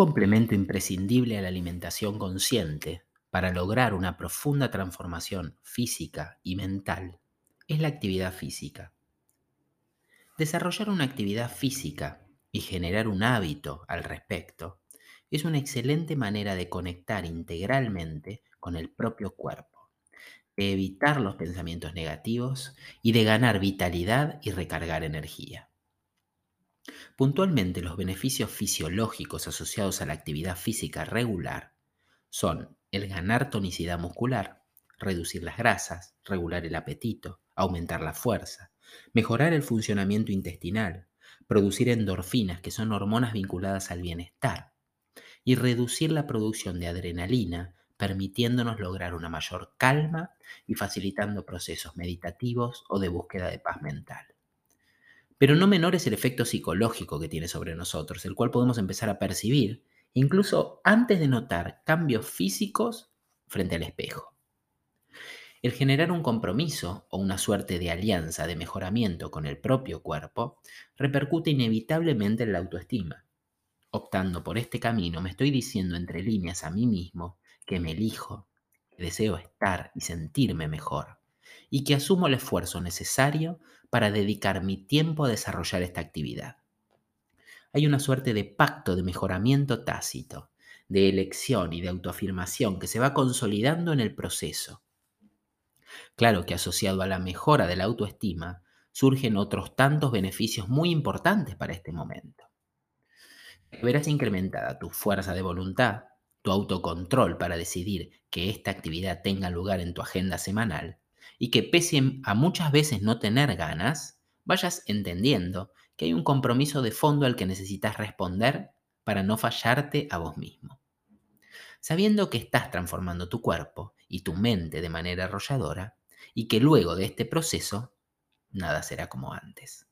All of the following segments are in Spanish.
complemento imprescindible a la alimentación consciente para lograr una profunda transformación física y mental es la actividad física. Desarrollar una actividad física y generar un hábito al respecto es una excelente manera de conectar integralmente con el propio cuerpo, de evitar los pensamientos negativos y de ganar vitalidad y recargar energía. Puntualmente los beneficios fisiológicos asociados a la actividad física regular son el ganar tonicidad muscular, reducir las grasas, regular el apetito, aumentar la fuerza, mejorar el funcionamiento intestinal, producir endorfinas, que son hormonas vinculadas al bienestar, y reducir la producción de adrenalina, permitiéndonos lograr una mayor calma y facilitando procesos meditativos o de búsqueda de paz mental. Pero no menor es el efecto psicológico que tiene sobre nosotros, el cual podemos empezar a percibir incluso antes de notar cambios físicos frente al espejo. El generar un compromiso o una suerte de alianza de mejoramiento con el propio cuerpo repercute inevitablemente en la autoestima. Optando por este camino me estoy diciendo entre líneas a mí mismo que me elijo, que deseo estar y sentirme mejor, y que asumo el esfuerzo necesario para dedicar mi tiempo a desarrollar esta actividad. Hay una suerte de pacto de mejoramiento tácito, de elección y de autoafirmación que se va consolidando en el proceso. Claro que asociado a la mejora de la autoestima surgen otros tantos beneficios muy importantes para este momento. Verás incrementada tu fuerza de voluntad, tu autocontrol para decidir que esta actividad tenga lugar en tu agenda semanal y que pese a muchas veces no tener ganas, vayas entendiendo que hay un compromiso de fondo al que necesitas responder para no fallarte a vos mismo. Sabiendo que estás transformando tu cuerpo y tu mente de manera arrolladora y que luego de este proceso nada será como antes.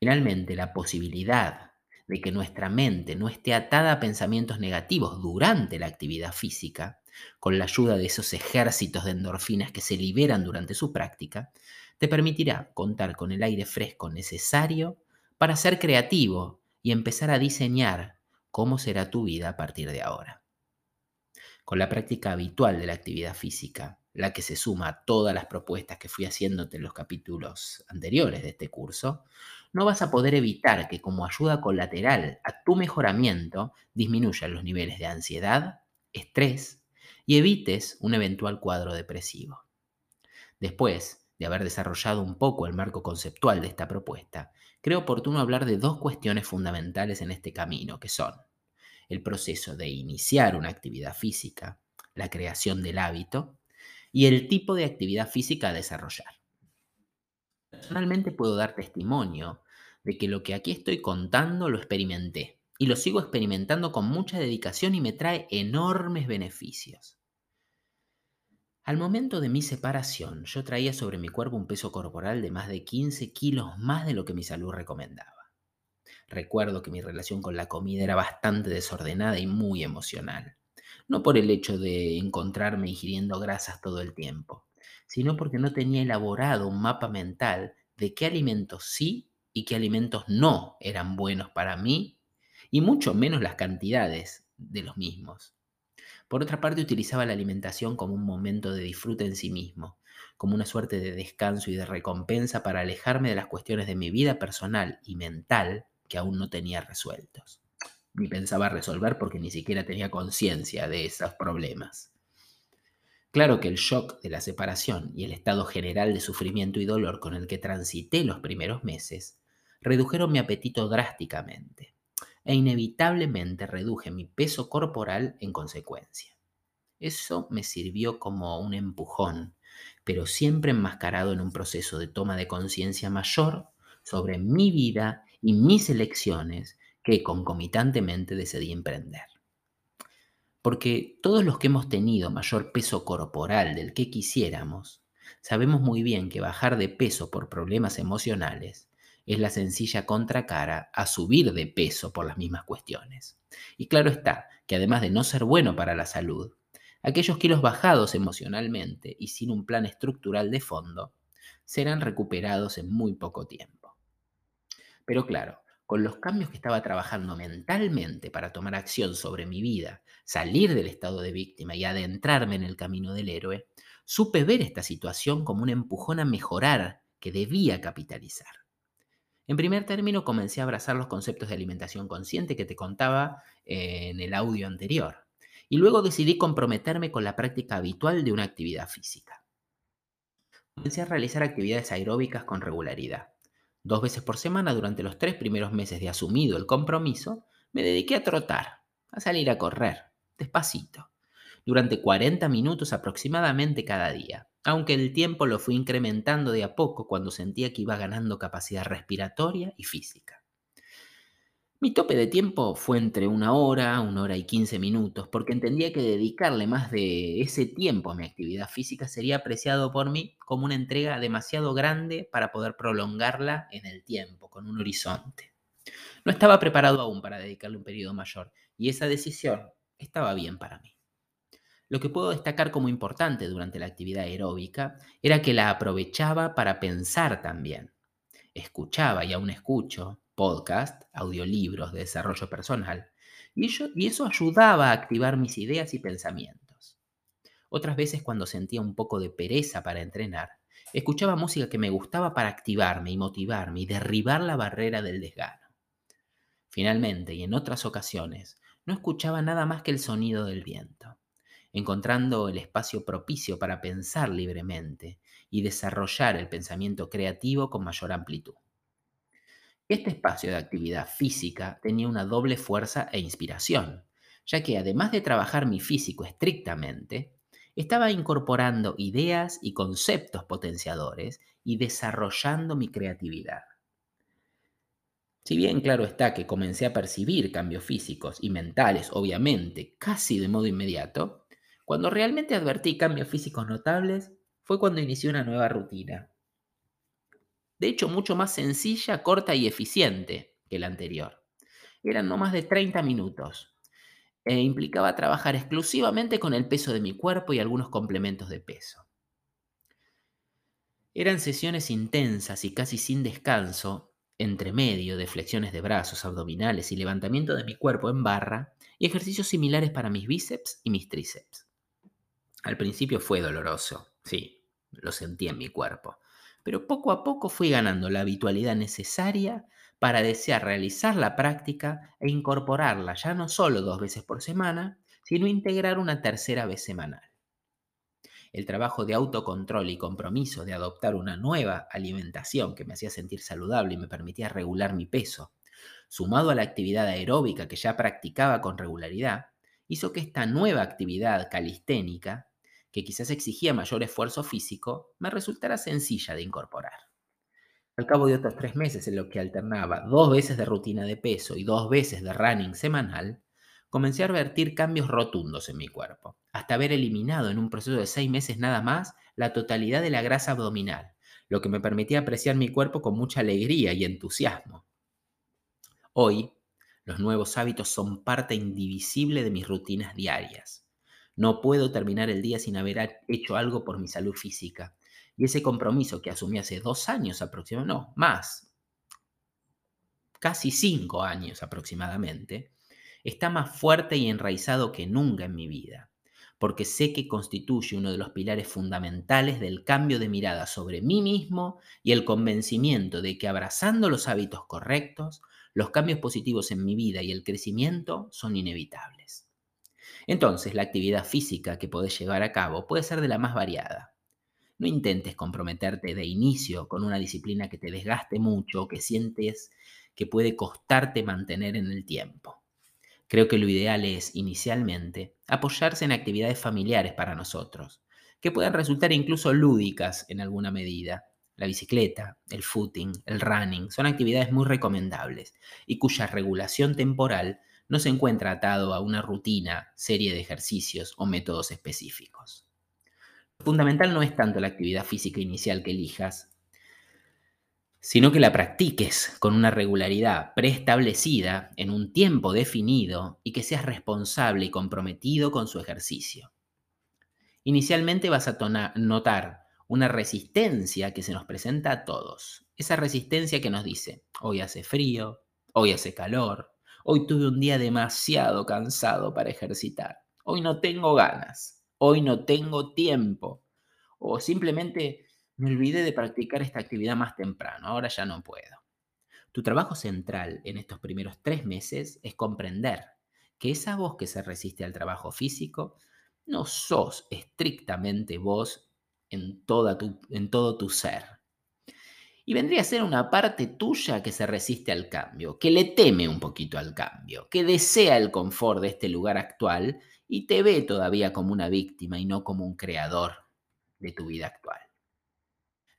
Finalmente, la posibilidad de que nuestra mente no esté atada a pensamientos negativos durante la actividad física con la ayuda de esos ejércitos de endorfinas que se liberan durante su práctica, te permitirá contar con el aire fresco necesario para ser creativo y empezar a diseñar cómo será tu vida a partir de ahora. Con la práctica habitual de la actividad física, la que se suma a todas las propuestas que fui haciéndote en los capítulos anteriores de este curso, no vas a poder evitar que como ayuda colateral a tu mejoramiento disminuyan los niveles de ansiedad, estrés y evites un eventual cuadro depresivo. Después de haber desarrollado un poco el marco conceptual de esta propuesta, creo oportuno hablar de dos cuestiones fundamentales en este camino, que son el proceso de iniciar una actividad física, la creación del hábito, y el tipo de actividad física a desarrollar. Personalmente puedo dar testimonio de que lo que aquí estoy contando lo experimenté y lo sigo experimentando con mucha dedicación y me trae enormes beneficios. Al momento de mi separación, yo traía sobre mi cuerpo un peso corporal de más de 15 kilos más de lo que mi salud recomendaba. Recuerdo que mi relación con la comida era bastante desordenada y muy emocional. No por el hecho de encontrarme ingiriendo grasas todo el tiempo, sino porque no tenía elaborado un mapa mental de qué alimentos sí y qué alimentos no eran buenos para mí y mucho menos las cantidades de los mismos. Por otra parte, utilizaba la alimentación como un momento de disfrute en sí mismo, como una suerte de descanso y de recompensa para alejarme de las cuestiones de mi vida personal y mental que aún no tenía resueltos. Ni pensaba resolver porque ni siquiera tenía conciencia de esos problemas. Claro que el shock de la separación y el estado general de sufrimiento y dolor con el que transité los primeros meses redujeron mi apetito drásticamente e inevitablemente reduje mi peso corporal en consecuencia. Eso me sirvió como un empujón, pero siempre enmascarado en un proceso de toma de conciencia mayor sobre mi vida y mis elecciones que concomitantemente decidí emprender. Porque todos los que hemos tenido mayor peso corporal del que quisiéramos, sabemos muy bien que bajar de peso por problemas emocionales es la sencilla contracara a subir de peso por las mismas cuestiones. Y claro está que además de no ser bueno para la salud, aquellos kilos bajados emocionalmente y sin un plan estructural de fondo serán recuperados en muy poco tiempo. Pero claro, con los cambios que estaba trabajando mentalmente para tomar acción sobre mi vida, salir del estado de víctima y adentrarme en el camino del héroe, supe ver esta situación como un empujón a mejorar que debía capitalizar. En primer término, comencé a abrazar los conceptos de alimentación consciente que te contaba eh, en el audio anterior, y luego decidí comprometerme con la práctica habitual de una actividad física. Comencé a realizar actividades aeróbicas con regularidad. Dos veces por semana durante los tres primeros meses de asumido el compromiso, me dediqué a trotar, a salir a correr, despacito, durante 40 minutos aproximadamente cada día, aunque el tiempo lo fui incrementando de a poco cuando sentía que iba ganando capacidad respiratoria y física. Mi tope de tiempo fue entre una hora, una hora y 15 minutos, porque entendía que dedicarle más de ese tiempo a mi actividad física sería apreciado por mí como una entrega demasiado grande para poder prolongarla en el tiempo, con un horizonte. No estaba preparado aún para dedicarle un periodo mayor, y esa decisión estaba bien para mí. Lo que puedo destacar como importante durante la actividad aeróbica era que la aprovechaba para pensar también. Escuchaba y aún escucho podcast, audiolibros de desarrollo personal, y, y eso ayudaba a activar mis ideas y pensamientos. Otras veces cuando sentía un poco de pereza para entrenar, escuchaba música que me gustaba para activarme y motivarme y derribar la barrera del desgano. Finalmente, y en otras ocasiones, no escuchaba nada más que el sonido del viento, encontrando el espacio propicio para pensar libremente y desarrollar el pensamiento creativo con mayor amplitud. Este espacio de actividad física tenía una doble fuerza e inspiración, ya que además de trabajar mi físico estrictamente, estaba incorporando ideas y conceptos potenciadores y desarrollando mi creatividad. Si bien claro está que comencé a percibir cambios físicos y mentales, obviamente, casi de modo inmediato, cuando realmente advertí cambios físicos notables fue cuando inicié una nueva rutina, de hecho mucho más sencilla, corta y eficiente que la anterior. Eran no más de 30 minutos e implicaba trabajar exclusivamente con el peso de mi cuerpo y algunos complementos de peso. Eran sesiones intensas y casi sin descanso, entre medio de flexiones de brazos, abdominales y levantamiento de mi cuerpo en barra, y ejercicios similares para mis bíceps y mis tríceps. Al principio fue doloroso, sí, lo sentí en mi cuerpo, pero poco a poco fui ganando la habitualidad necesaria para desear realizar la práctica e incorporarla ya no solo dos veces por semana, sino integrar una tercera vez semanal. El trabajo de autocontrol y compromiso de adoptar una nueva alimentación que me hacía sentir saludable y me permitía regular mi peso, sumado a la actividad aeróbica que ya practicaba con regularidad, hizo que esta nueva actividad calisténica que quizás exigía mayor esfuerzo físico, me resultara sencilla de incorporar. Al cabo de otros tres meses en los que alternaba dos veces de rutina de peso y dos veces de running semanal, comencé a advertir cambios rotundos en mi cuerpo, hasta haber eliminado en un proceso de seis meses nada más la totalidad de la grasa abdominal, lo que me permitía apreciar mi cuerpo con mucha alegría y entusiasmo. Hoy, los nuevos hábitos son parte indivisible de mis rutinas diarias. No puedo terminar el día sin haber hecho algo por mi salud física. Y ese compromiso que asumí hace dos años aproximadamente, no, más, casi cinco años aproximadamente, está más fuerte y enraizado que nunca en mi vida, porque sé que constituye uno de los pilares fundamentales del cambio de mirada sobre mí mismo y el convencimiento de que abrazando los hábitos correctos, los cambios positivos en mi vida y el crecimiento son inevitables. Entonces, la actividad física que podés llevar a cabo puede ser de la más variada. No intentes comprometerte de inicio con una disciplina que te desgaste mucho o que sientes que puede costarte mantener en el tiempo. Creo que lo ideal es, inicialmente, apoyarse en actividades familiares para nosotros, que puedan resultar incluso lúdicas en alguna medida. La bicicleta, el footing, el running son actividades muy recomendables y cuya regulación temporal no se encuentra atado a una rutina, serie de ejercicios o métodos específicos. Lo fundamental no es tanto la actividad física inicial que elijas, sino que la practiques con una regularidad preestablecida en un tiempo definido y que seas responsable y comprometido con su ejercicio. Inicialmente vas a notar una resistencia que se nos presenta a todos. Esa resistencia que nos dice, hoy hace frío, Hoy hace calor. Hoy tuve un día demasiado cansado para ejercitar. Hoy no tengo ganas. Hoy no tengo tiempo. O simplemente me olvidé de practicar esta actividad más temprano. Ahora ya no puedo. Tu trabajo central en estos primeros tres meses es comprender que esa voz que se resiste al trabajo físico no sos estrictamente vos en, toda tu, en todo tu ser. Y vendría a ser una parte tuya que se resiste al cambio, que le teme un poquito al cambio, que desea el confort de este lugar actual y te ve todavía como una víctima y no como un creador de tu vida actual.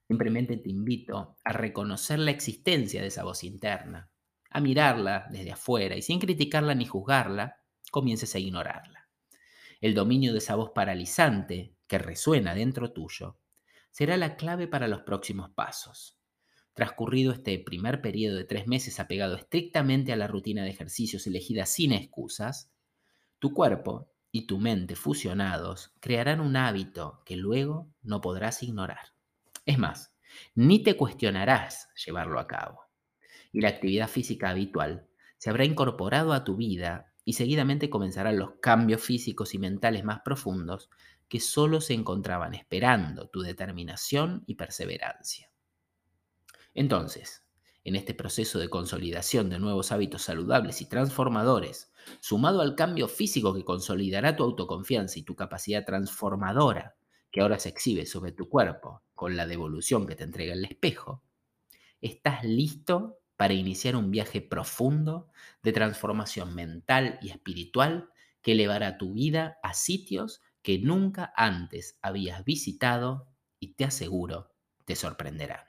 Simplemente te invito a reconocer la existencia de esa voz interna, a mirarla desde afuera y sin criticarla ni juzgarla, comiences a ignorarla. El dominio de esa voz paralizante que resuena dentro tuyo será la clave para los próximos pasos. Transcurrido este primer periodo de tres meses apegado estrictamente a la rutina de ejercicios elegida sin excusas, tu cuerpo y tu mente fusionados crearán un hábito que luego no podrás ignorar. Es más, ni te cuestionarás llevarlo a cabo. Y la actividad física habitual se habrá incorporado a tu vida y seguidamente comenzarán los cambios físicos y mentales más profundos que solo se encontraban esperando tu determinación y perseverancia. Entonces, en este proceso de consolidación de nuevos hábitos saludables y transformadores, sumado al cambio físico que consolidará tu autoconfianza y tu capacidad transformadora que ahora se exhibe sobre tu cuerpo con la devolución que te entrega el espejo, estás listo para iniciar un viaje profundo de transformación mental y espiritual que elevará tu vida a sitios que nunca antes habías visitado y te aseguro te sorprenderán.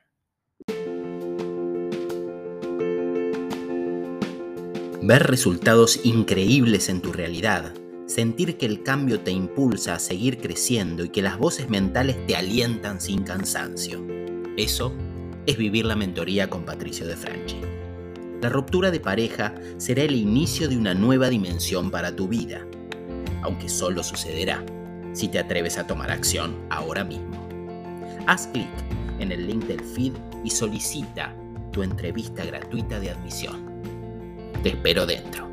Ver resultados increíbles en tu realidad sentir que el cambio te impulsa a seguir creciendo y que las voces mentales te alientan sin cansancio. Eso es vivir la mentoría con Patricio de Franchi. La ruptura de pareja será el inicio de una nueva dimensión para tu vida, aunque solo sucederá si te atreves a tomar acción ahora mismo. Haz clic en el link del feed y solicita tu entrevista gratuita de admisión. Te espero dentro.